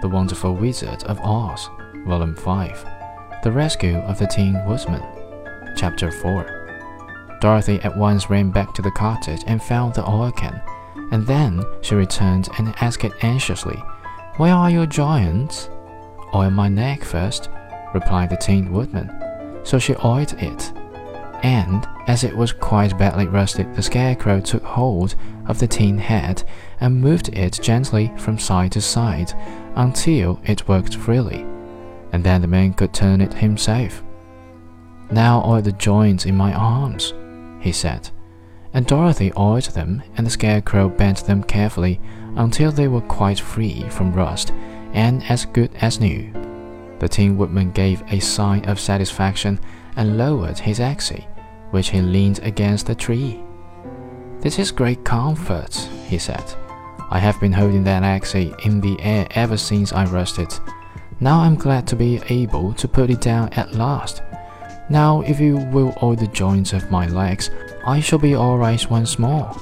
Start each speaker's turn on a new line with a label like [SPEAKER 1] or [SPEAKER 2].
[SPEAKER 1] The Wonderful Wizard of Oz, Volume 5 The Rescue of the Tin Woodman, Chapter 4. Dorothy at once ran back to the cottage and found the oil can, and then she returned and asked it anxiously, Where are your giants? Oil my neck first, replied the Tin Woodman. So she oiled it and as it was quite badly rusted, the scarecrow took hold of the tin head and moved it gently from side to side until it worked freely, and then the man could turn it himself. Now oil the joints in my arms, he said, and Dorothy oiled them, and the scarecrow bent them carefully until they were quite free from rust and as good as new. The Tin Woodman gave a sign of satisfaction and lowered his axe, which he leaned against a tree. This is great comfort, he said. I have been holding that axe in the air ever since I rusted. Now I'm glad to be able to put it down at last. Now, if you will oil the joints of my legs, I shall be all right once more.